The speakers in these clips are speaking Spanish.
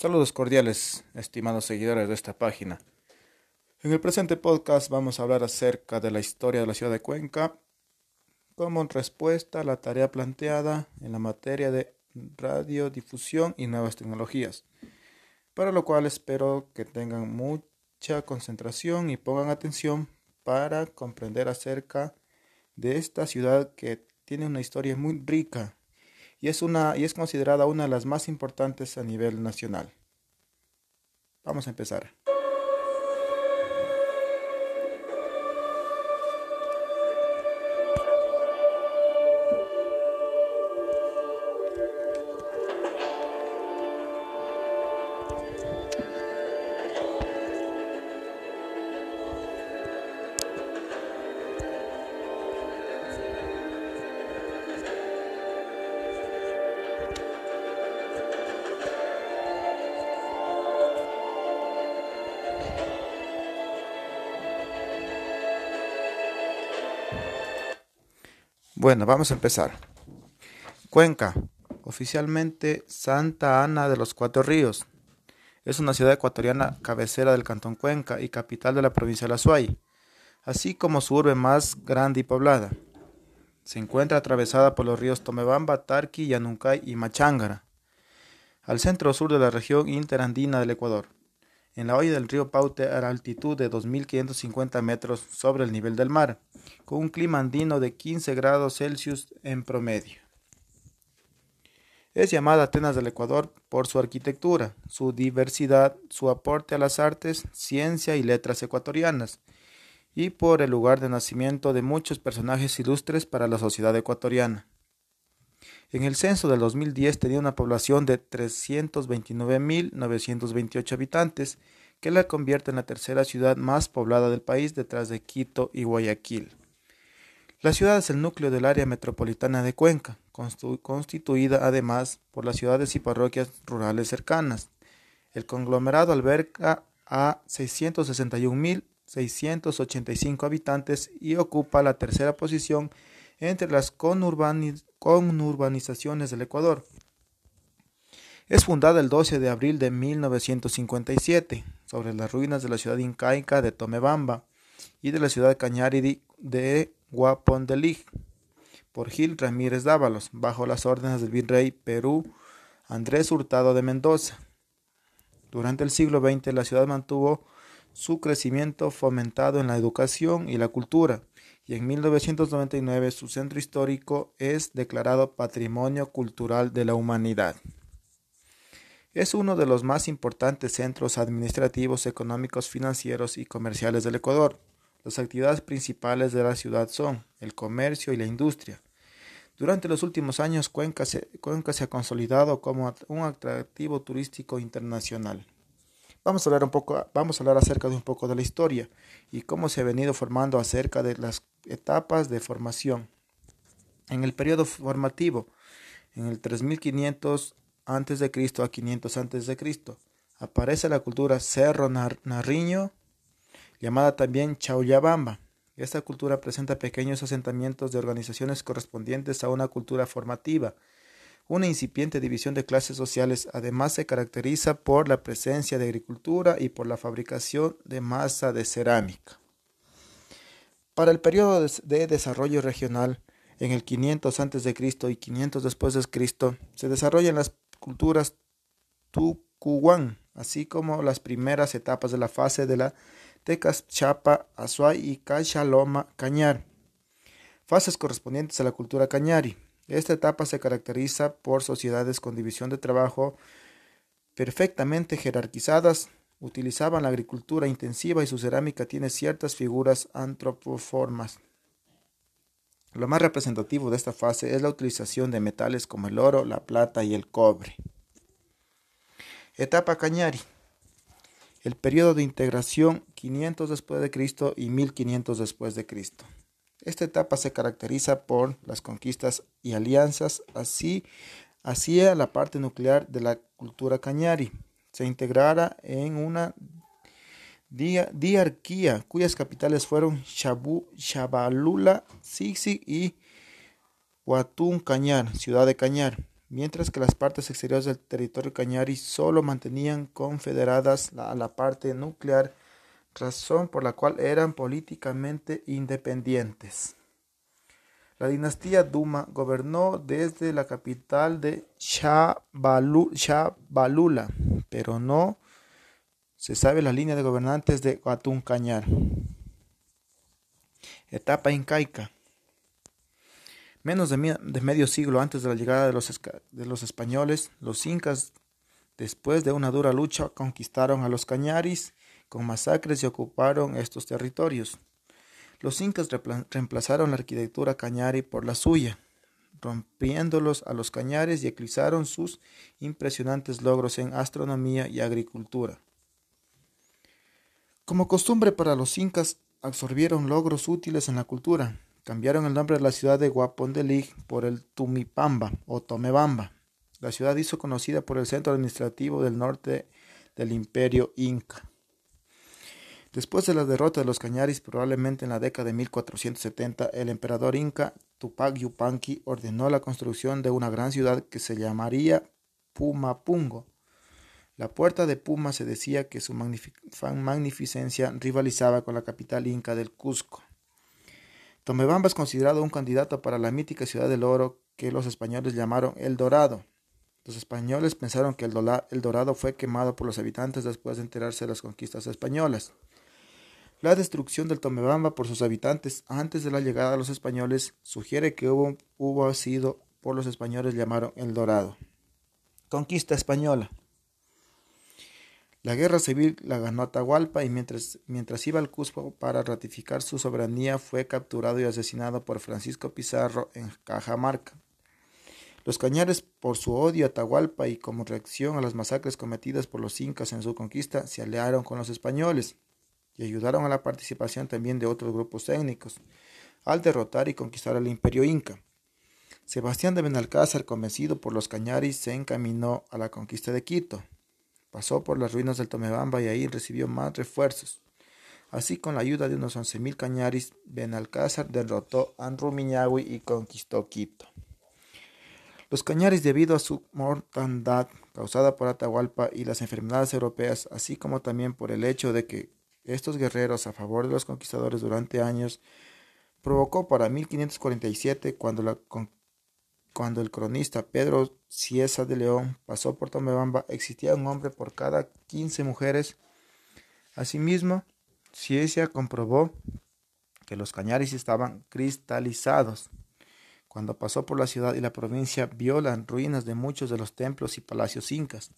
Saludos cordiales, estimados seguidores de esta página. En el presente podcast vamos a hablar acerca de la historia de la ciudad de Cuenca como respuesta a la tarea planteada en la materia de radiodifusión y nuevas tecnologías, para lo cual espero que tengan mucha concentración y pongan atención para comprender acerca de esta ciudad que tiene una historia muy rica y es, una, y es considerada una de las más importantes a nivel nacional. Vamos a empezar. Bueno, vamos a empezar. Cuenca, oficialmente Santa Ana de los Cuatro Ríos. Es una ciudad ecuatoriana cabecera del cantón Cuenca y capital de la provincia de La Suay, así como su urbe más grande y poblada. Se encuentra atravesada por los ríos Tomebamba, Tarqui, Yanuncay y Machángara, al centro sur de la región interandina del Ecuador en la hoya del río Paute a la altitud de 2.550 metros sobre el nivel del mar, con un clima andino de 15 grados Celsius en promedio. Es llamada Atenas del Ecuador por su arquitectura, su diversidad, su aporte a las artes, ciencia y letras ecuatorianas, y por el lugar de nacimiento de muchos personajes ilustres para la sociedad ecuatoriana. En el censo del 2010 tenía una población de 329.928 habitantes, que la convierte en la tercera ciudad más poblada del país detrás de Quito y Guayaquil. La ciudad es el núcleo del área metropolitana de Cuenca, constituida además por las ciudades y parroquias rurales cercanas. El conglomerado alberga a 661.685 habitantes y ocupa la tercera posición entre las conurbanizaciones del Ecuador. Es fundada el 12 de abril de 1957 sobre las ruinas de la ciudad incaica de Tomebamba y de la ciudad cañari de Guapondelig por Gil Ramírez Dávalos, bajo las órdenes del virrey Perú Andrés Hurtado de Mendoza. Durante el siglo XX la ciudad mantuvo su crecimiento fomentado en la educación y la cultura, y en 1999 su centro histórico es declarado Patrimonio Cultural de la Humanidad. Es uno de los más importantes centros administrativos, económicos, financieros y comerciales del Ecuador. Las actividades principales de la ciudad son el comercio y la industria. Durante los últimos años, Cuenca se, Cuenca se ha consolidado como un atractivo turístico internacional. Vamos a hablar un poco, vamos a hablar acerca de un poco de la historia y cómo se ha venido formando acerca de las etapas de formación. En el periodo formativo, en el 3500 a.C. a 500 a.C., aparece la cultura Cerro Narriño, llamada también Chauyabamba. Esta cultura presenta pequeños asentamientos de organizaciones correspondientes a una cultura formativa, una incipiente división de clases sociales. Además, se caracteriza por la presencia de agricultura y por la fabricación de masa de cerámica. Para el periodo de desarrollo regional, en el 500 a.C. y 500 después de Cristo, se desarrollan las culturas Tucuhuán, así como las primeras etapas de la fase de la Chapa, Azuay y Cachaloma Cañar, fases correspondientes a la cultura cañari. Esta etapa se caracteriza por sociedades con división de trabajo perfectamente jerarquizadas, utilizaban la agricultura intensiva y su cerámica tiene ciertas figuras antropoformas. Lo más representativo de esta fase es la utilización de metales como el oro, la plata y el cobre. Etapa Cañari. El periodo de integración 500 después de Cristo y 1500 después de Cristo. Esta etapa se caracteriza por las conquistas y alianzas, así hacia la parte nuclear de la cultura cañari. Se integrara en una diarquía cuyas capitales fueron Chabalula, Sixi y Huatún Cañar, ciudad de Cañar. mientras que las partes exteriores del territorio cañari solo mantenían confederadas a la parte nuclear, razón por la cual eran políticamente independientes. La dinastía Duma gobernó desde la capital de Shabalula, pero no se sabe la línea de gobernantes de Cañar. Etapa incaica. Menos de, medio siglo antes de la llegada de los, de los españoles, los incas, después de una dura lucha, conquistaron a los cañaris con masacres y ocuparon estos territorios. Los incas reemplazaron la arquitectura cañari por la suya, rompiéndolos a los cañares y eclipsaron sus impresionantes logros en astronomía y agricultura. Como costumbre para los incas, absorbieron logros útiles en la cultura. Cambiaron el nombre de la ciudad de Guapondelig por el Tumipamba o Tomebamba. La ciudad hizo conocida por el centro administrativo del norte del imperio inca. Después de la derrota de los Cañaris, probablemente en la década de 1470, el emperador inca Tupac Yupanqui ordenó la construcción de una gran ciudad que se llamaría Pumapungo. La puerta de Puma se decía que su magnificencia rivalizaba con la capital inca del Cusco. Tomebamba es considerado un candidato para la mítica ciudad del oro que los españoles llamaron El Dorado. Los españoles pensaron que el Dorado fue quemado por los habitantes después de enterarse de las conquistas españolas. La destrucción del Tomebamba por sus habitantes antes de la llegada de los españoles sugiere que hubo, hubo sido por los españoles llamaron El Dorado. Conquista española. La guerra civil la ganó Atahualpa y mientras, mientras iba al Cusco para ratificar su soberanía fue capturado y asesinado por Francisco Pizarro en Cajamarca. Los cañares, por su odio a Atahualpa y como reacción a las masacres cometidas por los incas en su conquista, se aliaron con los españoles y ayudaron a la participación también de otros grupos étnicos al derrotar y conquistar al imperio inca. Sebastián de Benalcázar, convencido por los cañaris, se encaminó a la conquista de Quito. Pasó por las ruinas del Tomebamba y ahí recibió más refuerzos. Así, con la ayuda de unos once mil cañaris, Benalcázar derrotó a Anrumiñahui y conquistó Quito. Los cañaris, debido a su mortandad causada por Atahualpa y las enfermedades europeas, así como también por el hecho de que estos guerreros a favor de los conquistadores durante años, provocó para 1547, cuando, cuando el cronista Pedro Ciesa de León pasó por Tomebamba, existía un hombre por cada 15 mujeres. Asimismo, Ciesa comprobó que los cañaris estaban cristalizados. Cuando pasó por la ciudad y la provincia, vio las ruinas de muchos de los templos y palacios incas.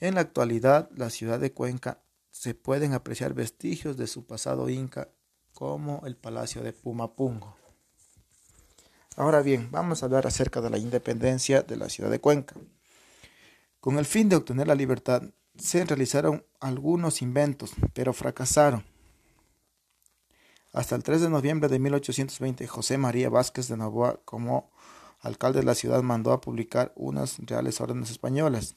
En la actualidad, la ciudad de Cuenca se pueden apreciar vestigios de su pasado inca como el palacio de Pumapungo. Ahora bien, vamos a hablar acerca de la independencia de la ciudad de Cuenca. Con el fin de obtener la libertad, se realizaron algunos inventos, pero fracasaron. Hasta el 3 de noviembre de 1820, José María Vázquez de Novoa, como alcalde de la ciudad, mandó a publicar unas reales órdenes españolas,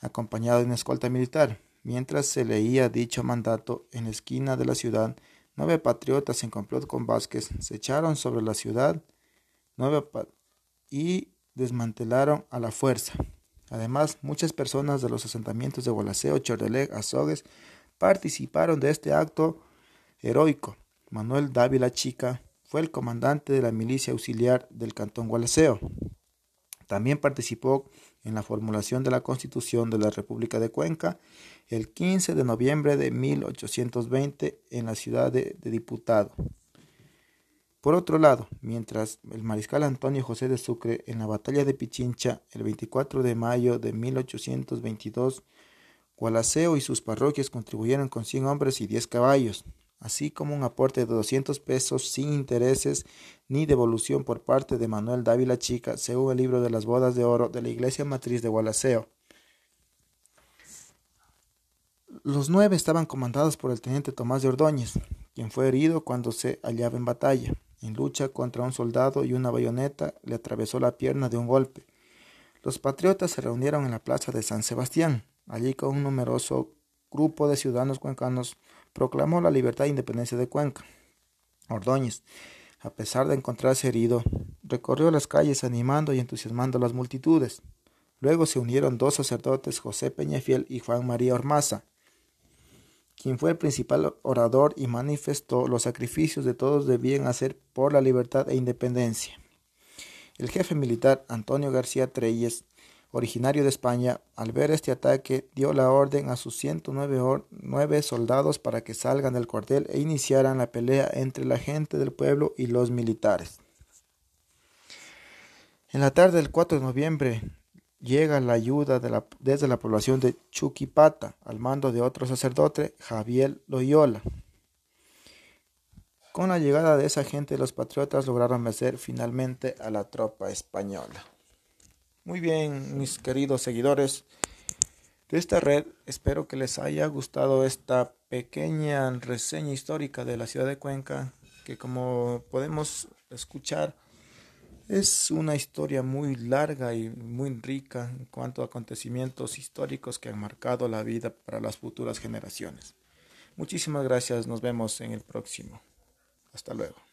acompañado de una escolta militar. Mientras se leía dicho mandato en la esquina de la ciudad, nueve patriotas en complot con Vázquez se echaron sobre la ciudad y desmantelaron a la fuerza. Además, muchas personas de los asentamientos de Gualaceo, Chordeleg, Azogues participaron de este acto heroico. Manuel Dávila Chica fue el comandante de la milicia auxiliar del cantón Gualaceo. También participó en la formulación de la Constitución de la República de Cuenca el 15 de noviembre de 1820 en la ciudad de, Diputado. Por otro lado, mientras el mariscal Antonio José de Sucre en la batalla de Pichincha el 24 de mayo de 1822, Gualaceo y sus parroquias contribuyeron con 100 hombres y 10 caballos, así como un aporte de 200 pesos sin intereses ni devolución por parte de Manuel Dávila Chica, según el libro de las bodas de oro de la iglesia matriz de Gualaceo. Los nueve estaban comandados por el teniente Tomás de Ordóñez, quien fue herido cuando se hallaba en batalla. En lucha contra un soldado y una bayoneta le atravesó la pierna de un golpe. Los patriotas se reunieron en la plaza de San Sebastián. Allí con un numeroso grupo de ciudadanos cuencanos proclamó la libertad e independencia de Cuenca. Ordóñez, a pesar de encontrarse herido, recorrió las calles animando y entusiasmando a las multitudes. Luego se unieron dos sacerdotes, José Peñafiel y Juan María Ormaza, quien fue el principal orador y manifestó los sacrificios de todos debían hacer por la libertad e independencia. El jefe militar Antonio García Treyes, originario de España, al ver este ataque dio la orden a sus 109 soldados para que salgan del cuartel e iniciaran la pelea entre la gente del pueblo y los militares. En la tarde del 4 de noviembre llega la ayuda desde la población de Chuquipata al mando de otro sacerdote, Javier Loyola. Con la llegada de esa gente, los patriotas lograron vencer finalmente a la tropa española. Muy bien, mis queridos seguidores de esta red, espero que les haya gustado esta pequeña reseña histórica de la ciudad de Cuenca, que como podemos escuchar, es una historia muy larga y muy rica en cuanto a acontecimientos históricos que han marcado la vida para las futuras generaciones. Muchísimas gracias, nos vemos en el próximo. Hasta luego.